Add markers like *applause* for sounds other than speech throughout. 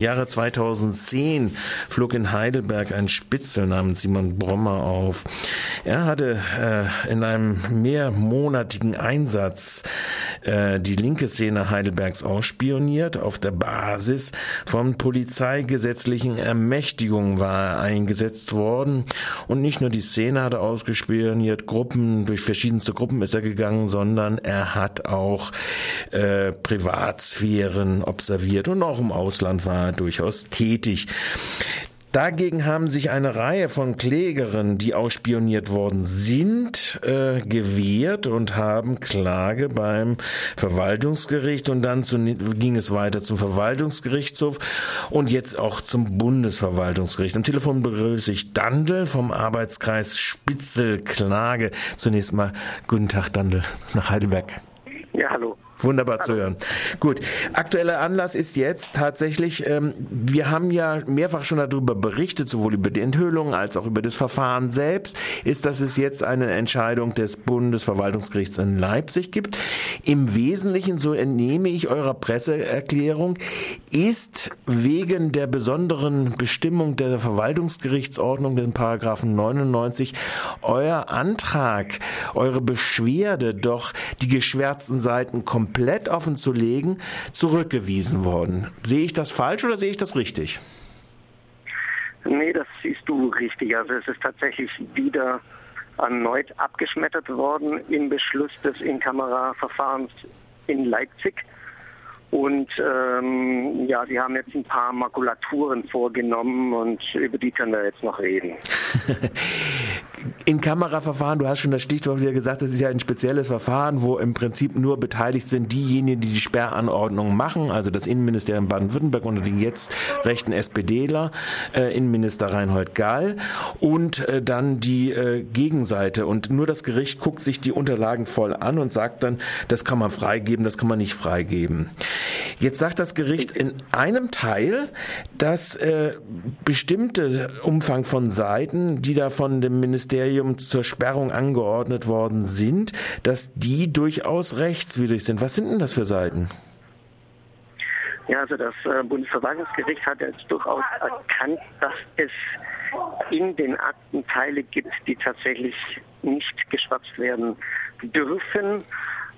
Jahre 2010 flog in Heidelberg ein Spitzel namens Simon Brommer auf. Er hatte äh, in einem mehrmonatigen Einsatz äh, die linke Szene Heidelbergs ausspioniert. Auf der Basis von polizeigesetzlichen Ermächtigungen war er eingesetzt worden. Und nicht nur die Szene hat er ausgespioniert, Gruppen, durch verschiedenste Gruppen ist er gegangen, sondern er hat auch äh, Privatsphären observiert und auch im Ausland war durchaus tätig. Dagegen haben sich eine Reihe von Klägerinnen, die ausspioniert worden sind, äh, gewehrt und haben Klage beim Verwaltungsgericht und dann zu, ging es weiter zum Verwaltungsgerichtshof und jetzt auch zum Bundesverwaltungsgericht. Am Telefon begrüße ich Dandel vom Arbeitskreis Spitzel Klage. Zunächst mal guten Tag Dandel nach Heidelberg. Ja, hallo. Wunderbar zu hören. Gut. Aktueller Anlass ist jetzt tatsächlich, ähm, wir haben ja mehrfach schon darüber berichtet, sowohl über die Enthüllung als auch über das Verfahren selbst, ist, dass es jetzt eine Entscheidung des Bundesverwaltungsgerichts in Leipzig gibt. Im Wesentlichen, so entnehme ich eurer Presseerklärung, ist wegen der besonderen Bestimmung der Verwaltungsgerichtsordnung, den Paragraphen 99, euer Antrag, eure Beschwerde doch die geschwärzten Seiten komplett komplett offen zu legen, zurückgewiesen worden. Sehe ich das falsch oder sehe ich das richtig? Nee, das siehst du richtig. Also es ist tatsächlich wieder erneut abgeschmettert worden im Beschluss des In-Kamera-Verfahrens in Leipzig. Und ähm, ja, sie haben jetzt ein paar Makulaturen vorgenommen und über die können wir jetzt noch reden. *laughs* In Kameraverfahren, du hast schon das Stichwort wieder gesagt, das ist ja ein spezielles Verfahren, wo im Prinzip nur beteiligt sind diejenigen, die die Sperranordnung machen, also das Innenministerium Baden-Württemberg unter den jetzt rechten SPDler, äh, Innenminister Reinhold Gall und äh, dann die äh, Gegenseite. Und nur das Gericht guckt sich die Unterlagen voll an und sagt dann, das kann man freigeben, das kann man nicht freigeben. Jetzt sagt das Gericht in einem Teil, dass äh, bestimmte Umfang von Seiten, die da von dem Ministerium zur Sperrung angeordnet worden sind, dass die durchaus rechtswidrig sind. Was sind denn das für Seiten? Ja, also das äh, Bundesverwaltungsgericht hat jetzt durchaus erkannt, dass es in den Akten Teile gibt, die tatsächlich nicht geschwatzt werden dürfen.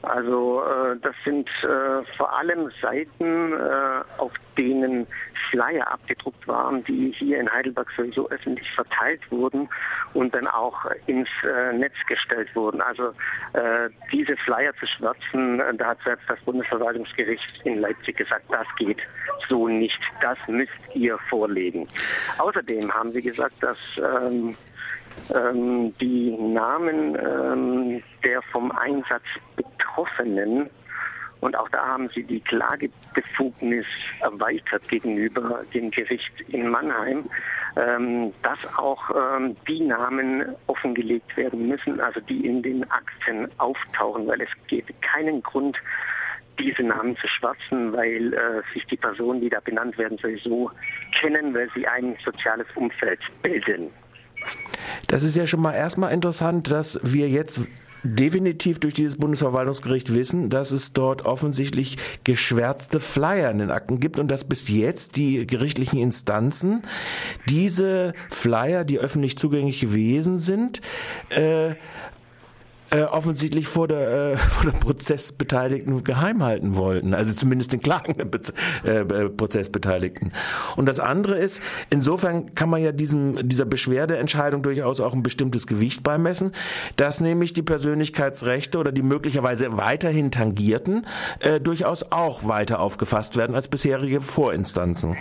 Also äh, das sind äh, vor allem Seiten, äh, auf denen Flyer abgedruckt waren, die hier in Heidelberg sowieso öffentlich verteilt wurden und dann auch ins äh, Netz gestellt wurden. Also äh, diese Flyer zu schwärzen, äh, da hat selbst das Bundesverwaltungsgericht in Leipzig gesagt, das geht so nicht, das müsst ihr vorlegen. Außerdem haben sie gesagt, dass ähm, ähm, die Namen ähm, der vom Einsatz Betroffenen und auch da haben sie die Klagebefugnis erweitert gegenüber dem Gericht in Mannheim, ähm, dass auch ähm, die Namen offengelegt werden müssen, also die in den Akten auftauchen, weil es gibt keinen Grund, diese Namen zu schwatzen, weil äh, sich die Personen, die da benannt werden, sowieso kennen, weil sie ein soziales Umfeld bilden. Das ist ja schon mal erstmal interessant, dass wir jetzt definitiv durch dieses Bundesverwaltungsgericht wissen, dass es dort offensichtlich geschwärzte Flyer in den Akten gibt und dass bis jetzt die gerichtlichen Instanzen diese Flyer, die öffentlich zugänglich gewesen sind, äh, äh, offensichtlich vor der, äh, *laughs* vor der Prozessbeteiligten geheim halten wollten, also zumindest den klagenden Be äh, Prozessbeteiligten. Und das andere ist, insofern kann man ja diesem, dieser Beschwerdeentscheidung durchaus auch ein bestimmtes Gewicht beimessen, dass nämlich die Persönlichkeitsrechte oder die möglicherweise weiterhin tangierten äh, durchaus auch weiter aufgefasst werden als bisherige Vorinstanzen.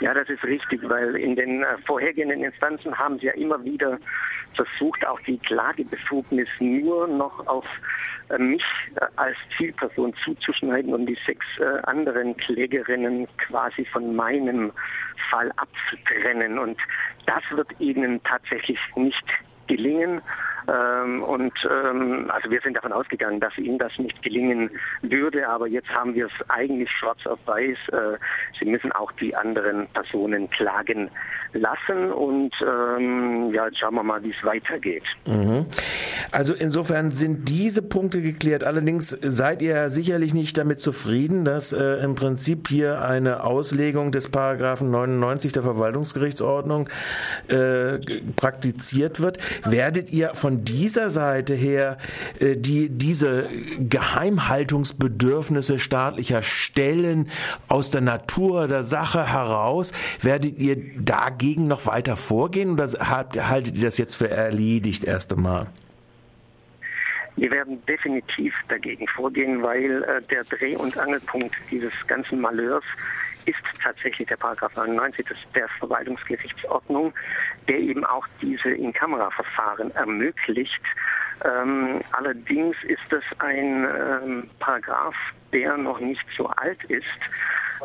Ja, das ist richtig, weil in den äh, vorhergehenden Instanzen haben sie ja immer wieder versucht, auch die Klagebefugnis nur noch auf äh, mich äh, als Zielperson zuzuschneiden und die sechs anderen Klägerinnen quasi von meinem Fall abzutrennen. Und das wird ihnen tatsächlich nicht gelingen. Ähm, und ähm, also wir sind davon ausgegangen, dass ihnen das nicht gelingen würde, aber jetzt haben wir es eigentlich schwarz auf weiß. Äh, sie müssen auch die anderen Personen klagen lassen und ähm, ja, jetzt schauen wir mal, wie es weitergeht. Mhm. Also insofern sind diese Punkte geklärt. Allerdings seid ihr sicherlich nicht damit zufrieden, dass äh, im Prinzip hier eine Auslegung des Paragraphen 99 der Verwaltungsgerichtsordnung äh, praktiziert wird. Werdet ihr von dieser Seite her äh, die diese Geheimhaltungsbedürfnisse staatlicher Stellen aus der Natur der Sache heraus, werdet ihr dagegen noch weiter vorgehen oder haltet ihr das jetzt für erledigt erst einmal? Wir werden definitiv dagegen vorgehen, weil äh, der Dreh- und Angelpunkt dieses ganzen Malheurs ist tatsächlich der Paragraph 99 der Verwaltungsgerichtsordnung, der eben auch diese In-Kamera-Verfahren ermöglicht. Ähm, allerdings ist das ein ähm, Paragraph, der noch nicht so alt ist.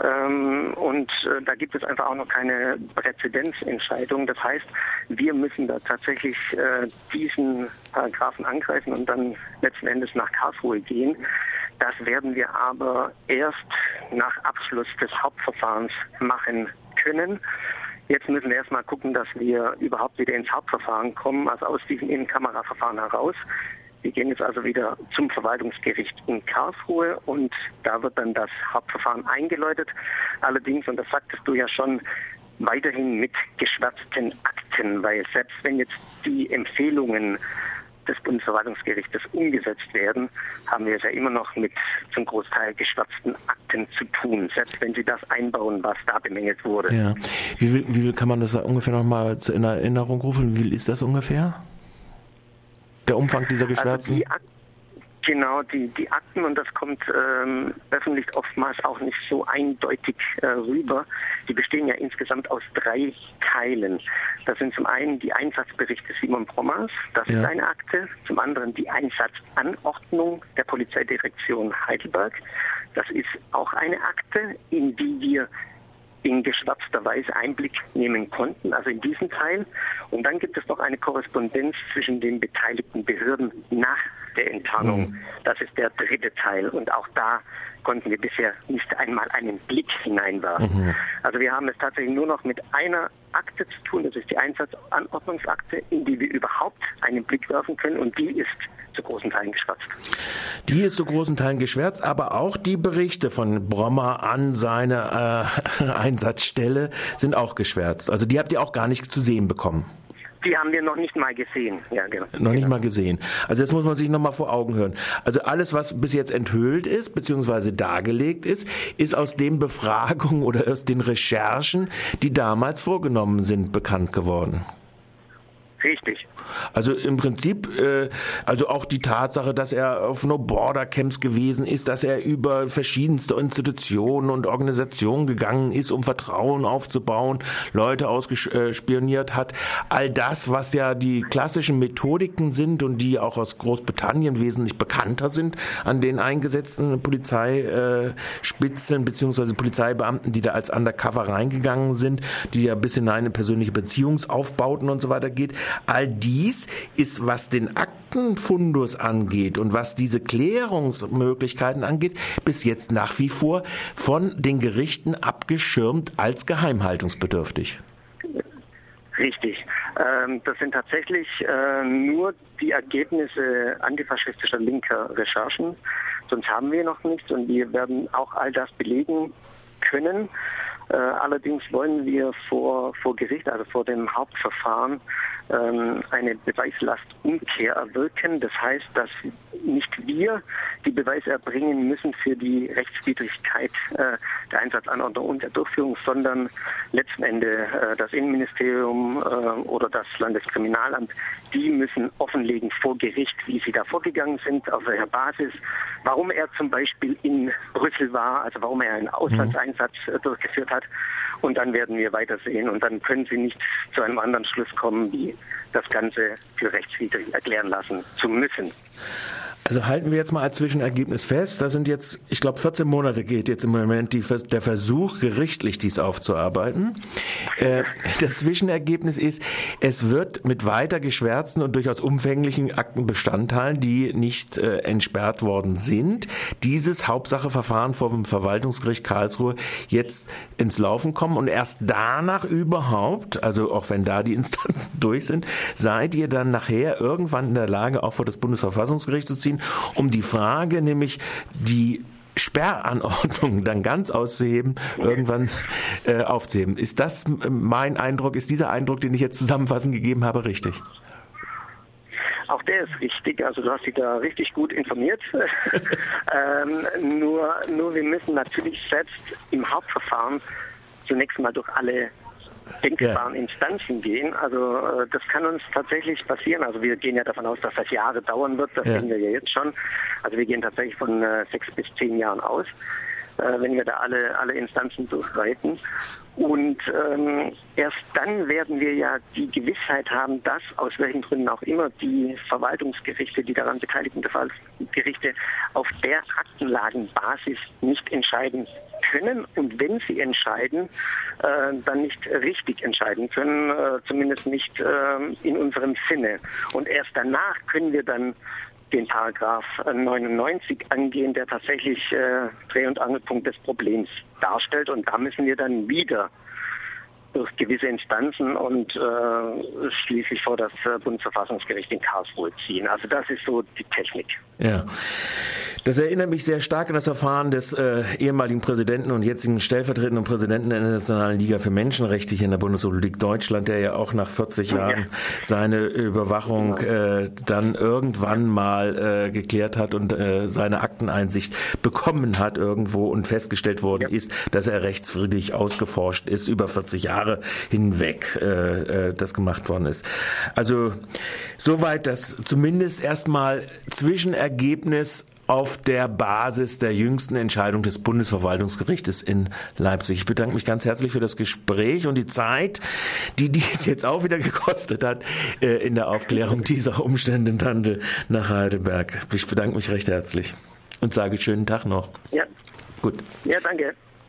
Ähm, und äh, da gibt es einfach auch noch keine Präzedenzentscheidung. Das heißt, wir müssen da tatsächlich äh, diesen Paragraphen angreifen und dann letzten Endes nach Karlsruhe gehen. Das werden wir aber erst nach Abschluss des Hauptverfahrens machen können. Jetzt müssen wir erstmal gucken, dass wir überhaupt wieder ins Hauptverfahren kommen, also aus diesem Innenkameraverfahren heraus. Wir gehen jetzt also wieder zum Verwaltungsgericht in Karlsruhe und da wird dann das Hauptverfahren eingeläutet. Allerdings, und das sagtest du ja schon, weiterhin mit geschwärzten Akten, weil selbst wenn jetzt die Empfehlungen des Bundesverwaltungsgerichtes umgesetzt werden, haben wir es ja immer noch mit zum Großteil geschwärzten Akten zu tun, selbst wenn sie das einbauen, was da bemängelt wurde. Ja. Wie wie kann man das ungefähr nochmal in Erinnerung rufen? Wie ist das ungefähr? Der Umfang dieser also geschwärzten? Also Genau, die, die Akten, und das kommt ähm, öffentlich oftmals auch nicht so eindeutig äh, rüber, die bestehen ja insgesamt aus drei Teilen. Das sind zum einen die Einsatzberichte Simon Brommers, das ja. ist eine Akte, zum anderen die Einsatzanordnung der Polizeidirektion Heidelberg, das ist auch eine Akte, in die wir in geschwärzter Weise Einblick nehmen konnten, also in diesen Teil. Und dann gibt es noch eine Korrespondenz zwischen den beteiligten Behörden nach der Enttarnung. Mhm. Das ist der dritte Teil. Und auch da konnten wir bisher nicht einmal einen Blick hineinwerfen. Mhm. Also wir haben es tatsächlich nur noch mit einer Akte zu tun, das ist die Einsatzanordnungsakte, in die wir überhaupt einen Blick werfen können und die ist zu großen Teilen geschwärzt. Die ist zu großen Teilen geschwärzt, aber auch die Berichte von Brommer an seine äh, *laughs* Einsatzstelle sind auch geschwärzt. Also die habt ihr auch gar nicht zu sehen bekommen. Die haben wir noch nicht mal gesehen. Ja, genau. Noch nicht mal gesehen. Also jetzt muss man sich noch mal vor Augen hören. Also alles, was bis jetzt enthüllt ist, beziehungsweise dargelegt ist, ist aus den Befragungen oder aus den Recherchen, die damals vorgenommen sind, bekannt geworden. Richtig. Also im Prinzip, äh, also auch die Tatsache, dass er auf No Border Camps gewesen ist, dass er über verschiedenste Institutionen und Organisationen gegangen ist, um Vertrauen aufzubauen, Leute ausspioniert hat. All das, was ja die klassischen Methodiken sind und die auch aus Großbritannien wesentlich bekannter sind an den eingesetzten Polizeispitzeln beziehungsweise Polizeibeamten, die da als Undercover reingegangen sind, die ja bis in eine persönliche Beziehungsaufbauten und so weiter geht. All dies ist, was den Aktenfundus angeht und was diese Klärungsmöglichkeiten angeht, bis jetzt nach wie vor von den Gerichten abgeschirmt als geheimhaltungsbedürftig. Richtig. Ähm, das sind tatsächlich äh, nur die Ergebnisse antifaschistischer linker Recherchen. Sonst haben wir noch nichts und wir werden auch all das belegen können. Äh, allerdings wollen wir vor, vor Gericht, also vor dem Hauptverfahren, ähm, eine Beweislastumkehr erwirken. Das heißt, dass nicht wir die Beweise erbringen müssen für die Rechtswidrigkeit äh, der Einsatzanordnung und der Durchführung, sondern letzten Endes äh, das Innenministerium äh, oder das Landeskriminalamt, die müssen offenlegen vor Gericht, wie sie da vorgegangen sind, auf welcher Basis, warum er zum Beispiel in Brüssel war, also warum er einen Auslandseinsatz äh, durchgeführt hat. Und dann werden wir weitersehen und dann können Sie nicht zu einem anderen Schluss kommen, wie das Ganze für rechtswidrig erklären lassen zu müssen. Also halten wir jetzt mal als Zwischenergebnis fest, da sind jetzt, ich glaube, 14 Monate geht jetzt im Moment die, der Versuch, gerichtlich dies aufzuarbeiten. Äh, das Zwischenergebnis ist, es wird mit weiter geschwärzten und durchaus umfänglichen Aktenbestandteilen, die nicht äh, entsperrt worden sind, dieses Hauptsacheverfahren vor dem Verwaltungsgericht Karlsruhe jetzt ins Laufen kommen und erst danach überhaupt, also auch wenn da die *laughs* Instanzen durch sind, seid ihr dann nachher irgendwann in der Lage, auch vor das Bundesverfassungsgericht zu ziehen, ziehen, um die Frage, nämlich die Sperranordnung dann ganz auszuheben, irgendwann äh, aufzuheben. Ist das mein Eindruck, ist dieser Eindruck, den ich jetzt zusammenfassend gegeben habe, richtig? Auch der ist richtig, also du hast dich da richtig gut informiert. *laughs* ähm, nur, nur wir müssen natürlich selbst im Hauptverfahren zunächst mal durch alle denkbaren ja. Instanzen gehen. Also äh, das kann uns tatsächlich passieren. Also wir gehen ja davon aus, dass das Jahre dauern wird. Das ja. sehen wir ja jetzt schon. Also wir gehen tatsächlich von äh, sechs bis zehn Jahren aus, äh, wenn wir da alle, alle Instanzen durchreiten. Und ähm, erst dann werden wir ja die Gewissheit haben, dass aus welchen Gründen auch immer die Verwaltungsgerichte, die daran beteiligten Gerichte auf der Aktenlagenbasis nicht entscheiden können und wenn sie entscheiden, äh, dann nicht richtig entscheiden können, äh, zumindest nicht äh, in unserem Sinne. Und erst danach können wir dann den Paragraph 99 angehen, der tatsächlich äh, Dreh- und Angelpunkt des Problems darstellt. Und da müssen wir dann wieder durch gewisse Instanzen und äh, schließlich vor das äh, Bundesverfassungsgericht in Karlsruhe ziehen. Also das ist so die Technik. Ja. Das erinnert mich sehr stark an das Verfahren des äh, ehemaligen Präsidenten und jetzigen stellvertretenden Präsidenten der Internationalen Liga für Menschenrechte hier in der Bundesrepublik Deutschland, der ja auch nach 40 Jahren seine Überwachung äh, dann irgendwann mal äh, geklärt hat und äh, seine Akteneinsicht bekommen hat irgendwo und festgestellt worden ist, dass er rechtsfriedlich ausgeforscht ist, über 40 Jahre hinweg äh, äh, das gemacht worden ist. Also soweit das zumindest erstmal Zwischenergebnis auf der Basis der jüngsten Entscheidung des Bundesverwaltungsgerichtes in Leipzig. Ich bedanke mich ganz herzlich für das Gespräch und die Zeit, die dies jetzt auch wieder gekostet hat äh, in der Aufklärung dieser Umstände in Tandel nach Heidelberg. Ich bedanke mich recht herzlich und sage schönen Tag noch. Ja. Gut. Ja, danke.